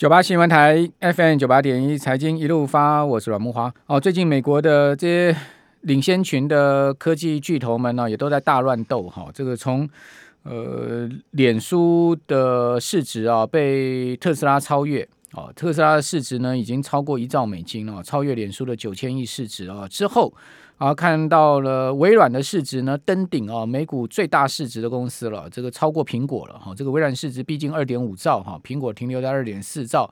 九八新闻台 FM 九八点一财经一路发，我是阮慕华。哦，最近美国的这些领先群的科技巨头们呢，也都在大乱斗哈。这个从呃脸书的市值啊被特斯拉超越哦，特斯拉的市值呢已经超过一兆美金了，超越脸书的九千亿市值啊之后。啊，看到了微软的市值呢登顶啊，美股最大市值的公司了，这个超过苹果了哈。这个微软市值逼近二点五兆哈，苹果停留在二点四兆。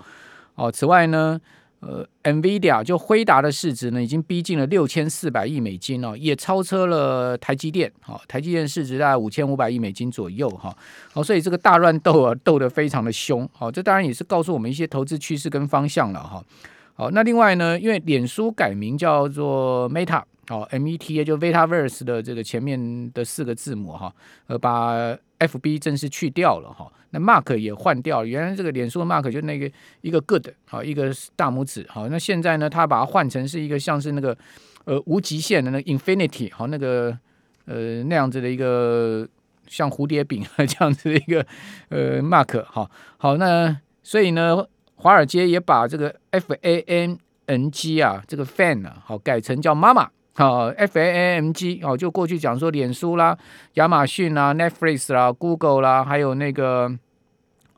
哦，此外呢，呃，NVIDIA 就辉达的市值呢已经逼近了六千四百亿美金哦，也超车了台积电。好，台积电市值大概五千五百亿美金左右哈。好，所以这个大乱斗啊，斗得非常的凶。好，这当然也是告诉我们一些投资趋势跟方向了哈。好，那另外呢，因为脸书改名叫做 Meta。哦，M E T A 就 Metaverse 的这个前面的四个字母哈，呃，把 F B 正式去掉了哈。那 Mark 也换掉了，原来这个脸书的 Mark 就那个一个 Good 好，一个大拇指好。那现在呢，他把它换成是一个像是那个呃无极限的那个 Infinity 好，那个呃那样子的一个像蝴蝶饼 这样子的一个呃 Mark 好。好，那所以呢，华尔街也把这个 F A N N G 啊，这个 Fan 啊，好改成叫妈妈。好，F A M G 哦，就过去讲说，脸书啦、亚马逊啦、Netflix 啦、Google 啦，还有那个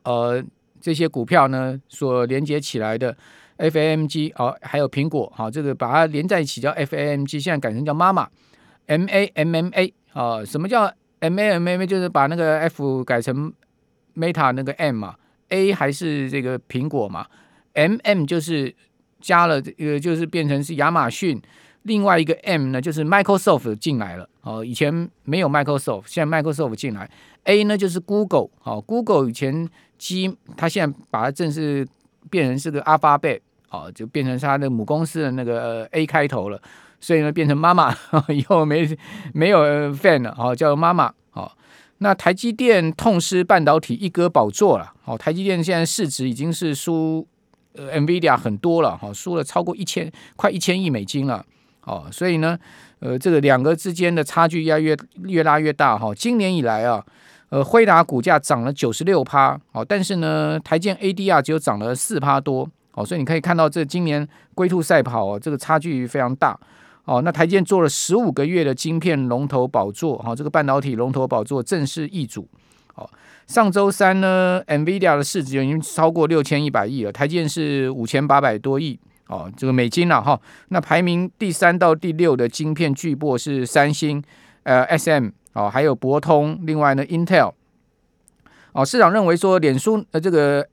呃这些股票呢，所连接起来的 F A M G 哦，还有苹果，好，这个把它连在一起叫 F A M G，现在改成叫妈妈 M A M M A 啊，什么叫 M A M M A？就是把那个 F 改成 Meta 那个 M 嘛，A 还是这个苹果嘛，M M 就是加了这个，就是变成是亚马逊。另外一个 M 呢，就是 Microsoft 进来了。哦，以前没有 Microsoft，现在 Microsoft 进来。A 呢就是 Google，好，Google 以前 G，它现在把它正式变成是个 Alphabet，哦，就变成它的母公司的那个 A 开头了，所以呢变成妈妈，以后没没有 Fan 了，好，叫妈妈，好。那台积电痛失半导体一哥宝座了，好，台积电现在市值已经是输呃 NVIDIA 很多了，好，输了超过一千快一千亿美金了。哦，所以呢，呃，这个两个之间的差距越越越拉越大哈、今年以来啊，呃，辉达股价涨了九十六趴，哦，但是呢，台建 ADR 只有涨了四趴多，哦，所以你可以看到这今年龟兔赛跑哦，这个差距非常大，哦，那台建做了十五个月的晶片龙头宝座，哈、这个半导体龙头宝座正式易主，哦，上周三呢，NVIDIA 的市值已经超过六千一百亿了，台建是五千八百多亿。哦，这个美金了哈，那排名第三到第六的晶片巨擘是三星，呃，SM 哦，还有博通，另外呢，Intel。哦，市场认为说，脸书呃这个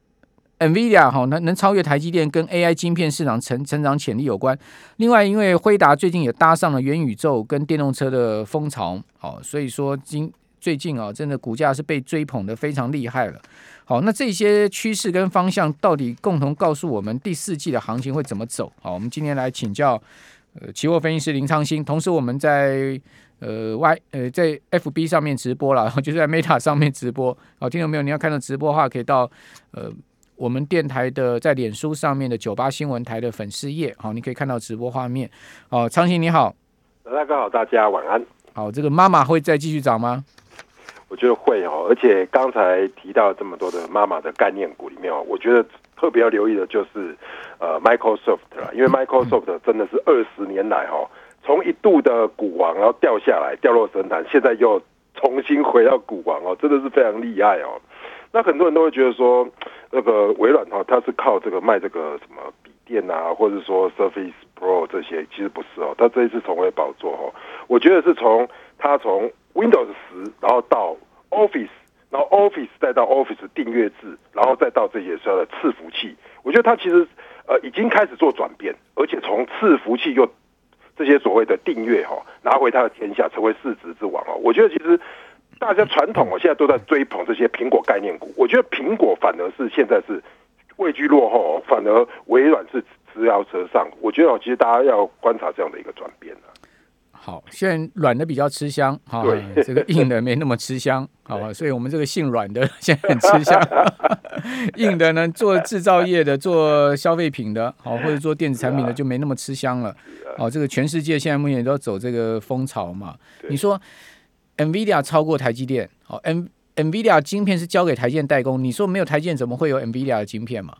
NVIDIA 哈能能超越台积电，跟 AI 晶片市场成成长潜力有关。另外，因为辉达最近也搭上了元宇宙跟电动车的风潮，哦，所以说今最近啊，真的股价是被追捧得非常厉害了。好，那这些趋势跟方向到底共同告诉我们第四季的行情会怎么走？好，我们今天来请教呃期货分析师林昌兴，同时我们在呃 Y 呃在 FB 上面直播了，然 后就是在 Meta 上面直播。好，听到没有？你要看到直播的话，可以到呃我们电台的在脸书上面的九八新闻台的粉丝页，好，你可以看到直播画面。好，昌兴你好，大家好，大家晚安。好，这个妈妈会再继续涨吗？我觉得会哦，而且刚才提到这么多的妈妈的概念股里面哦，我觉得特别要留意的就是呃 Microsoft 啦，因为 Microsoft 真的是二十年来哦，从一度的股王然后掉下来掉落神坛，现在又重新回到股王哦，真的是非常厉害哦。那很多人都会觉得说，那个微软哈，它是靠这个卖这个什么笔电啊，或者说 Surface Pro 这些，其实不是哦，它这一次重回宝座哦，我觉得是从它从 Windows 十，然后到 Office，然后 Office 再到 Office 订阅制，然后再到这些所有的伺服器，我觉得它其实呃已经开始做转变，而且从伺服器又这些所谓的订阅哈拿回它的天下，成为市值之王哦。我觉得其实大家传统哦现在都在追捧这些苹果概念股，我觉得苹果反而是现在是位居落后，反而微软是次要车上。我觉得其实大家要观察这样的一个转变。好，现在软的比较吃香，哈，这个硬的没那么吃香，好吧？所以我们这个姓软的 现在很吃香，硬的呢，做制造业的、做消费品的，好，或者做电子产品的就没那么吃香了。哦，这个全世界现在目前都走这个风潮嘛。你说，NVIDIA 超过台积电，好，N NVIDIA 晶片是交给台积电代工，你说没有台积电怎么会有 NVIDIA 的晶片嘛？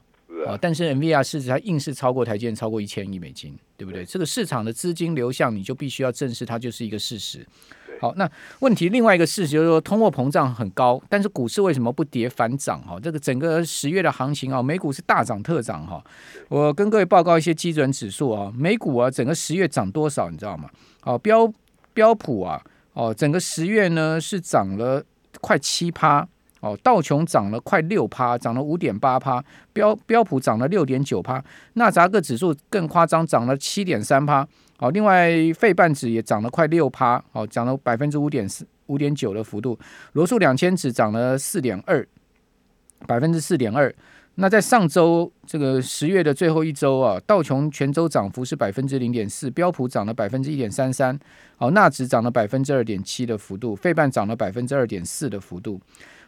啊，但是 NVIDIA 市值它硬是超过台积电超过一千亿美金，对不对？这个市场的资金流向，你就必须要正视它就是一个事实。好，那问题另外一个事实就是说，通货膨胀很高，但是股市为什么不跌反涨？哈，这个整个十月的行情啊，美股是大涨特涨哈。我跟各位报告一些基准指数啊，美股啊，整个十月涨多少，你知道吗？哦，标标普啊，哦，整个十月呢是涨了快七趴，哦，道琼涨了快六趴，涨了五点八趴，标标普涨了六点九趴，纳扎克指数更夸张，涨了七点三趴。哦，另外费半指也涨了快六趴，哦，涨了百分之五点四五点九的幅度。罗素两千指涨了四点二，百分之四点二。那在上周这个十月的最后一周啊，道琼全周涨幅是百分之零点四，标普涨了百分之一点三三，好，纳指涨了百分之二点七的幅度，费半涨了百分之二点四的幅度。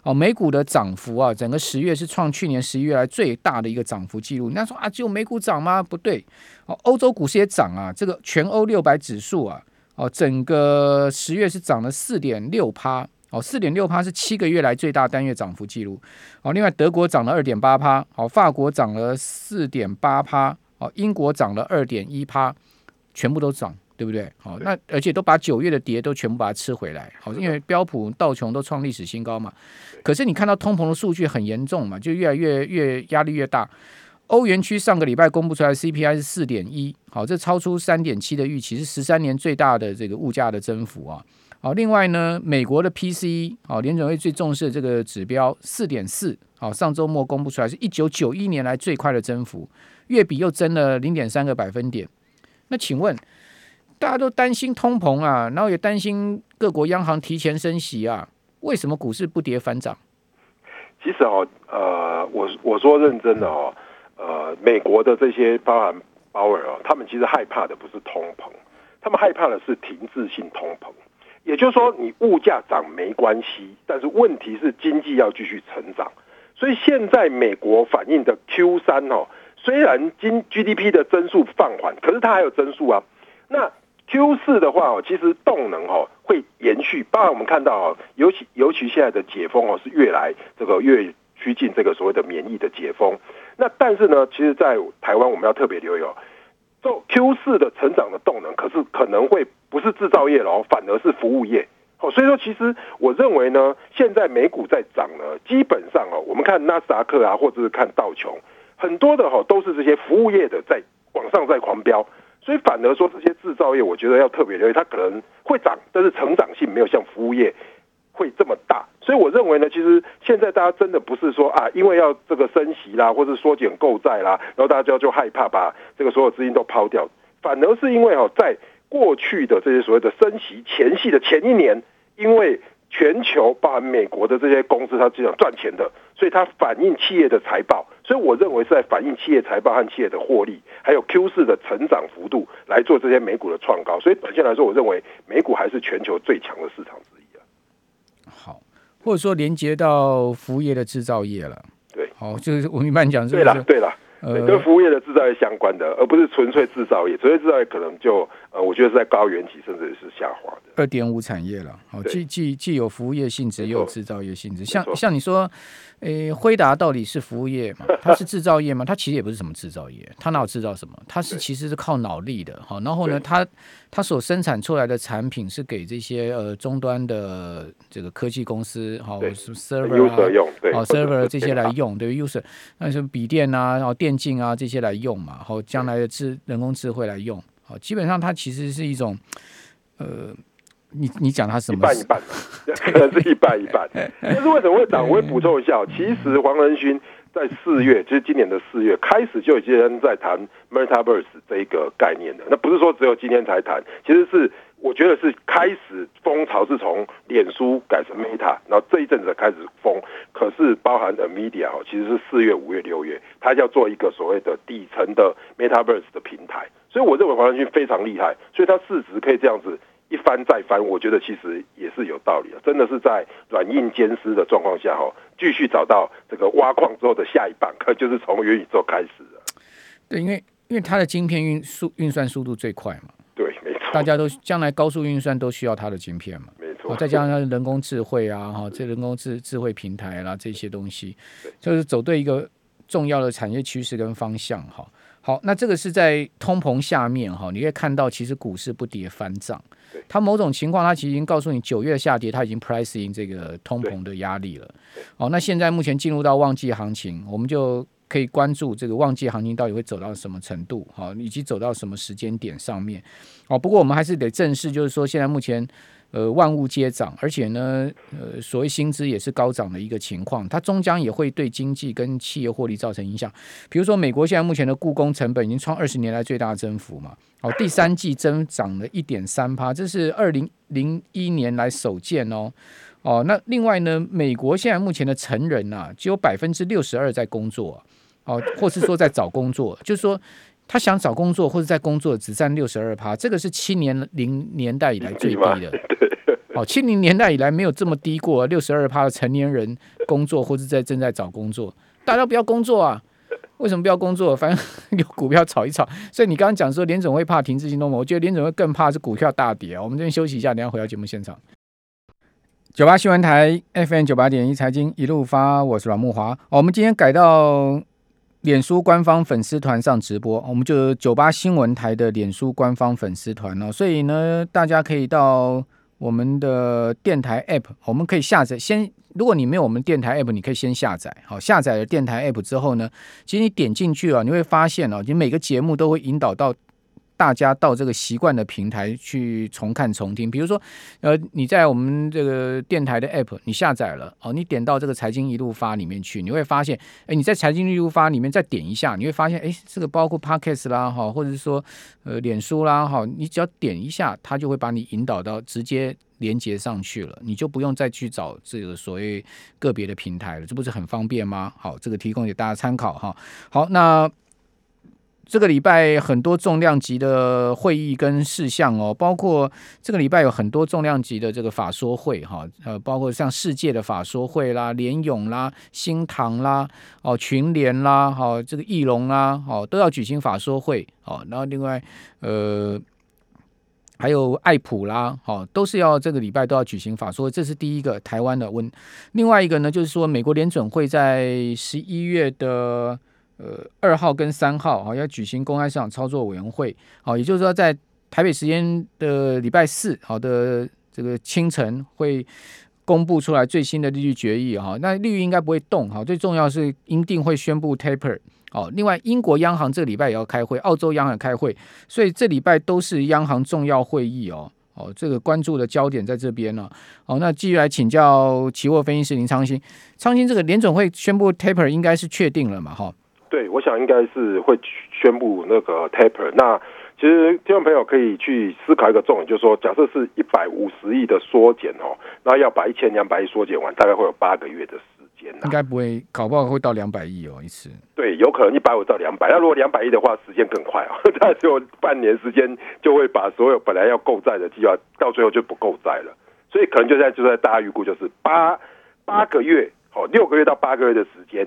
哦，美股的涨幅啊，整个十月是创去年十一月来最大的一个涨幅记录。人家说啊，只有美股涨吗？不对，哦，欧洲股市也涨啊。这个全欧六百指数啊，哦，整个十月是涨了四点六趴，哦，四点六趴是七个月来最大单月涨幅记录。哦，另外德国涨了二点八趴，哦，法国涨了四点八趴，哦，英国涨了二点一趴，全部都涨。对不对？好，那而且都把九月的跌都全部把它吃回来，好，因为标普、道琼都创历史新高嘛。可是你看到通膨的数据很严重嘛，就越来越越压力越大。欧元区上个礼拜公布出来 CPI 是四点一，好，这超出三点七的预期，是十三年最大的这个物价的增幅啊。好，另外呢，美国的 PCE，好，联准会最重视的这个指标四点四，好，上周末公布出来是一九九一年来最快的增幅，月比又增了零点三个百分点。那请问？大家都担心通膨啊，然后也担心各国央行提前升息啊，为什么股市不跌反涨？其实哦，呃，我我说认真的哦，呃，美国的这些包含鲍尔哦，他们其实害怕的不是通膨，他们害怕的是停滞性通膨。也就是说，你物价涨没关系，但是问题是经济要继续成长。所以现在美国反映的 Q 三哦，虽然经 GDP 的增速放缓，可是它还有增速啊，那。Q 四的话哦，其实动能哦会延续，包括我们看到哦，尤其尤其现在的解封哦是越来这个越趋近这个所谓的免疫的解封。那但是呢，其实，在台湾我们要特别留意哦，做 Q 四的成长的动能，可是可能会不是制造业了，反而是服务业。哦，所以说其实我认为呢，现在美股在涨呢，基本上哦，我们看纳斯达克啊，或者是看道琼，很多的哈都是这些服务业的在往上在狂飙。所以反而说，这些制造业，我觉得要特别留意，它可能会涨，但是成长性没有像服务业会这么大。所以我认为呢，其实现在大家真的不是说啊，因为要这个升息啦，或者缩减购债啦，然后大家就害怕把这个所有资金都抛掉，反而是因为哦，在过去的这些所谓的升息前夕的前一年，因为。全球包含美国的这些公司，它是想赚钱的，所以它反映企业的财报，所以我认为是在反映企业财报和企业的获利，还有 Q 四的成长幅度来做这些美股的创高。所以短线来说，我认为美股还是全球最强的市场。好，或者说连接到服务业的制造业了。对，好，就是我明白你讲是，对了，对了。呃，跟服务业的制造业相关的，而不是纯粹制造业。纯粹制造业可能就呃，我觉得是在高原期，甚至是下滑的。二点五产业了，哦，既既既有服务业性质，也有制造业性质。像像你说，诶，辉达到底是服务业嘛？它是制造业吗？它其实也不是什么制造业，它哪有制造什么？它是其实是靠脑力的，哈。然后呢，它它所生产出来的产品是给这些呃终端的这个科技公司，好，什么 server 啊，用，对，哦，server 这些来用，对，user，那什么笔电啊，然后电竞啊这些来用嘛，然后将来的智人工智慧来用，好，基本上它其实是一种，呃，你你讲它什么？一半一半，可能是一半一半。但是为什么会涨？我会补充一下，其实黄仁勋。在四月，就是今年的四月开始就已经在谈 Metaverse 这一个概念的。那不是说只有今天才谈，其实是我觉得是开始风潮是从脸书改成 Meta，然后这一阵子开始封。可是包含 Nvidia 哦，其实是四月、五月、六月，它要做一个所谓的底层的 Metaverse 的平台。所以我认为黄仁勋非常厉害，所以他市值可以这样子。一翻再翻，我觉得其实也是有道理的。真的是在软硬兼施的状况下，哈，继续找到这个挖矿之后的下一棒，可就是从元宇宙开始的。对，因为因为它的晶片运速运算速度最快嘛。大家都将来高速运算都需要它的晶片嘛。没错。再加上人工智慧啊，哈，这人工智智慧平台啦，这些东西，就是走对一个重要的产业趋势跟方向哈。好，那这个是在通膨下面哈，你可以看到其实股市不跌反涨。它某种情况，它其实已经告诉你九月下跌，它已经 price in 这个通膨的压力了。哦，那现在目前进入到旺季行情，我们就可以关注这个旺季行情到底会走到什么程度，好，以及走到什么时间点上面。哦，不过我们还是得正视，就是说现在目前。呃，万物皆涨，而且呢，呃，所谓薪资也是高涨的一个情况，它终将也会对经济跟企业获利造成影响。比如说，美国现在目前的雇工成本已经创二十年来最大增幅嘛，哦，第三季增长了一点三趴，这是二零零一年来首见哦。哦，那另外呢，美国现在目前的成人、啊，只有百分之六十二在工作，哦，或是说在找工作，就是说。他想找工作或者在工作只占六十二趴，这个是七年零年代以来最低的。哦，七零年代以来没有这么低过，六十二趴的成年人工作或者在正在找工作，大家不要工作啊？为什么不要工作？反正 有股票炒一炒。所以你刚刚讲说联总会怕停滞性通膨，我觉得联总会更怕是股票大跌啊。我们这边休息一下，等下回到节目现场。九八新闻台 FM 九八点一财经一路发，我是阮木华。哦，我们今天改到。脸书官方粉丝团上直播，我们就九八新闻台的脸书官方粉丝团哦，所以呢，大家可以到我们的电台 App，我们可以下载。先，如果你没有我们电台 App，你可以先下载。好，下载了电台 App 之后呢，其实你点进去啊，你会发现哦，你每个节目都会引导到。大家到这个习惯的平台去重看重听，比如说，呃，你在我们这个电台的 app 你下载了哦，你点到这个财经一路发里面去，你会发现，哎，你在财经一路发里面再点一下，你会发现，哎，这个包括 podcast 啦哈，或者是说呃脸书啦哈，你只要点一下，它就会把你引导到直接连接上去了，你就不用再去找这个所谓个别的平台了，这不是很方便吗？好，这个提供给大家参考哈。好，那。这个礼拜很多重量级的会议跟事项哦，包括这个礼拜有很多重量级的这个法说会哈，呃，包括像世界的法说会啦、联勇啦、新唐啦、哦群联啦、好这个翼龙啦，哦都要举行法说会哦。然后另外呃还有爱普啦，哦都是要这个礼拜都要举行法说会，这是第一个台湾的问。另外一个呢，就是说美国联准会在十一月的。呃，二号跟三号啊要举行公开市场操作委员会，好，也就是说在台北时间的礼拜四，好的这个清晨会公布出来最新的利率决议哈，那利率应该不会动哈，最重要是一定会宣布 taper，哦，另外英国央行这个礼拜也要开会，澳洲央行也开会，所以这礼拜都是央行重要会议哦，哦，这个关注的焦点在这边呢，好，那继续来请教期货分析师林昌兴，昌兴这个联准会宣布 taper 应该是确定了嘛，哈？对，我想应该是会宣布那个 taper。那其实听众朋友可以去思考一个重点，就是说，假设是一百五十亿的缩减哦，那要把一千两百亿缩减完，大概会有八个月的时间。应该不会，搞不好会到两百亿哦一次。对，有可能一百五到两百。那如果两百亿的话，时间更快啊，那就半年时间就会把所有本来要购债的计划，到最后就不购债了。所以可能就在就在大家预估，就是八八个月，哦，六个月到八个月的时间。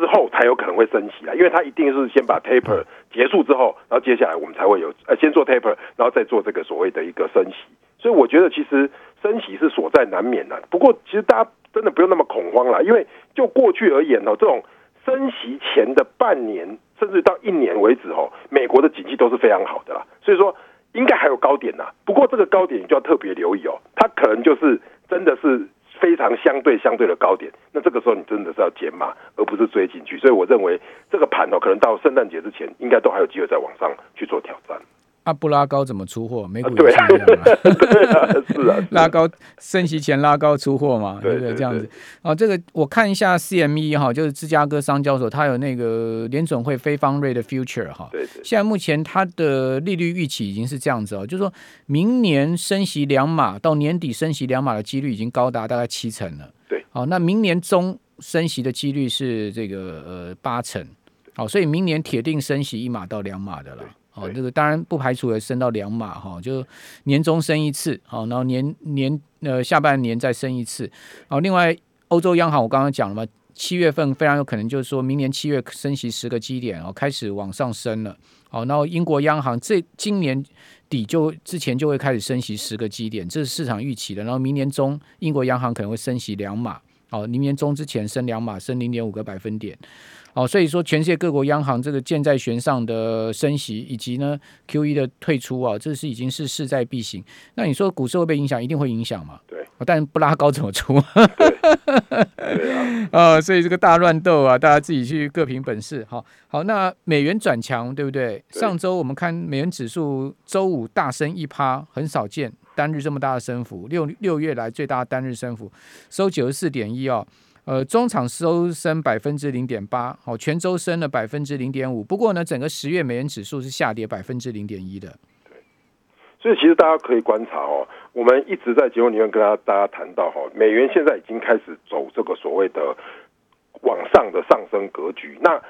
之后才有可能会升息啊，因为它一定是先把 taper 结束之后，然后接下来我们才会有呃先做 taper，然后再做这个所谓的一个升息。所以我觉得其实升息是所在难免的。不过其实大家真的不用那么恐慌啦，因为就过去而言哦，这种升息前的半年甚至到一年为止哦，美国的景气都是非常好的啦。所以说应该还有高点呐。不过这个高点你就要特别留意哦，它可能就是真的是。非常相对相对的高点，那这个时候你真的是要减码，而不是追进去。所以我认为这个盘哦，可能到圣诞节之前，应该都还有机会再往上去做挑战。啊，不拉高怎么出货？美股也是一样嘛，对 啊，是啊，拉高升息前拉高出货嘛，对不对？这样子。啊，这个我看一下 CME 哈，就是芝加哥商交所，它有那个联准会非方瑞的 future 哈。对。现在目前它的利率预期已经是这样子哦，就是说明年升息两码，到年底升息两码的几率已经高达大概七成了。对。好，那明年中升息的几率是这个呃八成。好，所以明年铁定升息一码到两码的了。哦，这个当然不排除也升到两码哈，就年终升一次，好，然后年年呃下半年再升一次，好，另外欧洲央行我刚刚讲了嘛，七月份非常有可能就是说明年七月升息十个基点哦，开始往上升了，好，然后英国央行这今年底就之前就会开始升息十个基点，这是市场预期的，然后明年中英国央行可能会升息两码，好，明年中之前升两码，升零点五个百分点。好，所以说全世界各国央行这个箭在弦上的升息，以及呢 QE 的退出啊，这是已经是势在必行。那你说股市会被影响？一定会影响嘛？对，但不拉高怎么出？对，对啊，呃，所以这个大乱斗啊，大家自己去各凭本事。好，好，那美元转强，对不对？对，上周我们看美元指数周五大升一趴，很少见单日这么大的升幅，六六月来最大的单日升幅，收九十四点一哦。呃，中场收升百分之零点八，好，全周升了百分之零点五。不过呢，整个十月美元指数是下跌百分之零点一的。对，所以其实大家可以观察哦，我们一直在节目里面跟大家大家谈到哈，美元现在已经开始走这个所谓的往上的上升格局。那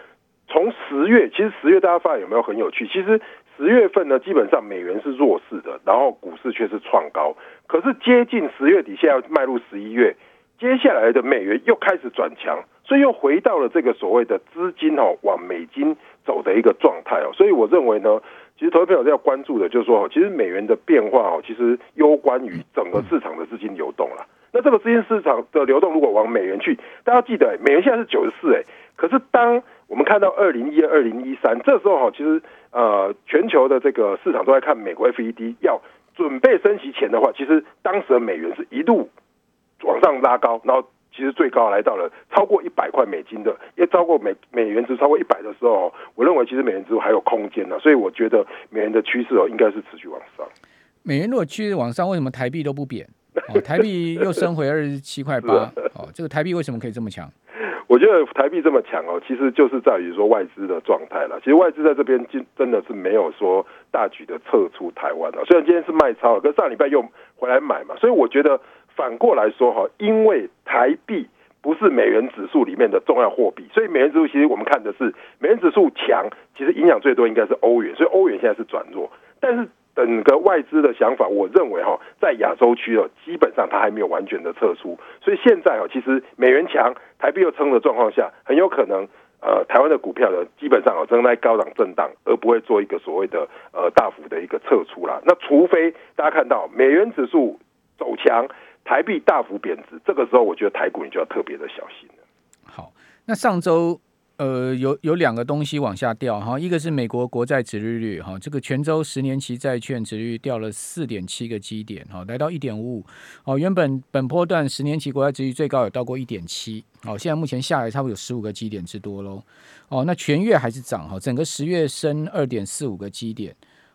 从十月，其实十月大家发现有没有很有趣？其实十月份呢，基本上美元是弱势的，然后股市却是创高。可是接近十月底，现在要迈入十一月。接下来的美元又开始转强，所以又回到了这个所谓的资金哦往美金走的一个状态哦，所以我认为呢，其实投资朋友要关注的就是说，其实美元的变化哦，其实攸关于整个市场的资金流动了。那这个资金市场的流动如果往美元去，大家记得，美元现在是九十四哎，可是当我们看到二零一二、二零一三这时候哈，其实呃全球的这个市场都在看美国 FED 要准备升息前的话，其实当时的美元是一度。往上拉高，然后其实最高来到了超过一百块美金的，也超过美美元值超过一百的时候，我认为其实美元值还有空间呢，所以我觉得美元的趋势哦应该是持续往上。美元如果趋势往上，为什么台币都不贬？哦，台币又升回二十七块八，哦，这个台币为什么可以这么强？我觉得台币这么强哦，其实就是在于说外资的状态了。其实外资在这边真真的是没有说大举的撤出台湾了，虽然今天是卖超了，可是上礼拜又回来买嘛，所以我觉得。反过来说哈，因为台币不是美元指数里面的重要货币，所以美元指数其实我们看的是美元指数强，其实影响最多应该是欧元，所以欧元现在是转弱。但是整个外资的想法，我认为哈，在亚洲区哦，基本上它还没有完全的撤出，所以现在哦，其实美元强，台币又撑的状况下，很有可能呃，台湾的股票呢，基本上哦，正在高档震荡，而不会做一个所谓的呃大幅的一个撤出啦。那除非大家看到美元指数走强。台币大幅贬值，这个时候我觉得台股你就要特别的小心了。好，那上周呃有有两个东西往下掉哈，一个是美国国债殖利率哈，这个全周十年期债券殖利率掉了四点七个基点哈，来到一点五五。哦，原本本波段十年期国债殖率最高有到过一点七。哦，现在目前下来差不多有十五个基点之多喽哦，那全月还是涨哈，整个十月升二点四五个基点。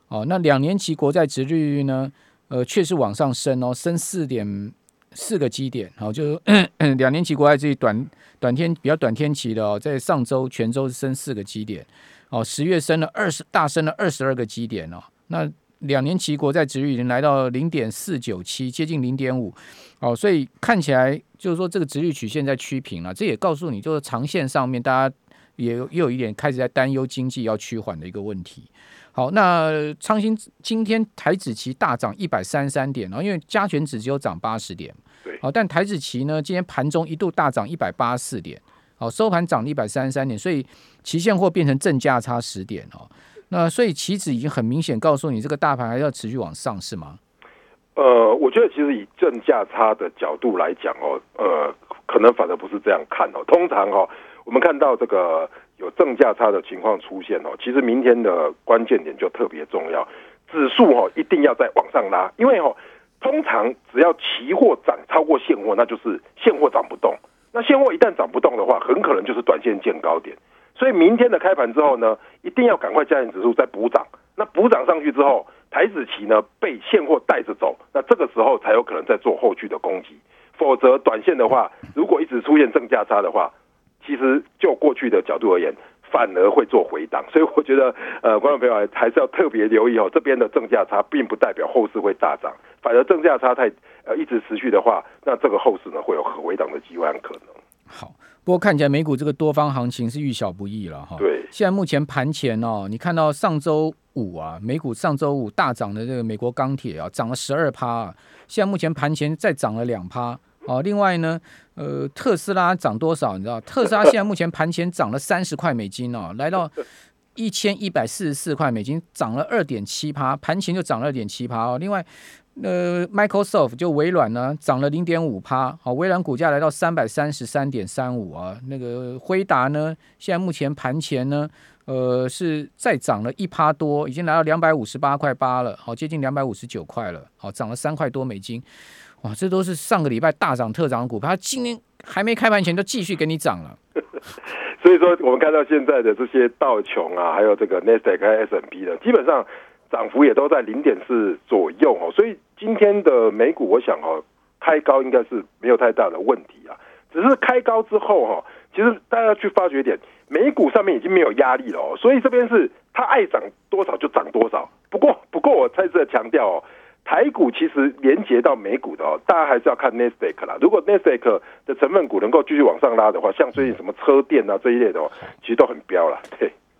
哦，那两年期国债殖利率呢？呃，确实往上升哦，升四点四个基点，好，就是 两年期国债这里短短天比较短天期的哦，在上周全周是升四个基点，哦，十月升了二十大升了二十二个基点哦，那两年期国债殖率已经来到零点四九七，接近零点五，哦，所以看起来就是说这个殖率曲线在趋平了，这也告诉你就是长线上面大家也又有一点开始在担忧经济要趋缓的一个问题。好，那昌兴今天台指期大涨一百三十三点哦，因为加权指只有涨八十点，对，好，但台指期呢，今天盘中一度大涨一百八十四点，好，收盘涨了一百三十三点，所以期现货变成正价差十点哦，那所以期指已经很明显告诉你，这个大盘还要持续往上是吗？呃，我觉得其实以正价差的角度来讲哦，呃，可能反而不是这样看哦，通常哦，我们看到这个。有正价差的情况出现哦，其实明天的关键点就特别重要，指数哦一定要再往上拉，因为哦通常只要期货涨超过现货，那就是现货涨不动，那现货一旦涨不动的话，很可能就是短线见高点，所以明天的开盘之后呢，一定要赶快加权指数再补涨，那补涨上去之后，台指期呢被现货带着走，那这个时候才有可能再做后续的攻击，否则短线的话，如果一直出现正价差的话。其实就过去的角度而言，反而会做回档，所以我觉得，呃，观众朋友还是要特别留意哦。这边的正价差并不代表后市会大涨，反而正价差太呃一直持续的话，那这个后市呢会有回档的机会和可能。好，不过看起来美股这个多方行情是遇小不易了哈。对，现在目前盘前哦，你看到上周五啊，美股上周五大涨的这个美国钢铁啊，涨了十二趴啊，现在目前盘前再涨了两趴。哦，另外呢，呃，特斯拉涨多少？你知道，特斯拉现在目前盘前涨了三十块美金哦，来到一千一百四十四块美金，涨了二点七趴，盘前就涨了二点七趴哦。另外，呃，Microsoft 就微软呢涨了零点五趴，好，微软股价来到三百三十三点三五啊。那个辉达呢，现在目前盘前呢，呃，是再涨了一趴多，已经来到两百五十八块八了，好，接近两百五十九块了，好，涨了三块多美金。哇，这都是上个礼拜大涨特涨的股票，它今天还没开盘前就继续给你涨了。所以说，我们看到现在的这些道琼啊，还有这个 Nasdaq 和 S&P 的，基本上。涨幅也都在零点四左右哦，所以今天的美股，我想哦，开高应该是没有太大的问题啊。只是开高之后哈，其实大家去发觉一点，美股上面已经没有压力了哦，所以这边是它爱涨多少就涨多少。不过，不过我再次强调哦，台股其实连接到美股的哦，大家还是要看 Nasdaq 啦。如果 Nasdaq 的成分股能够继续往上拉的话，像最近什么车电啊这一类的哦，其实都很飙了，对。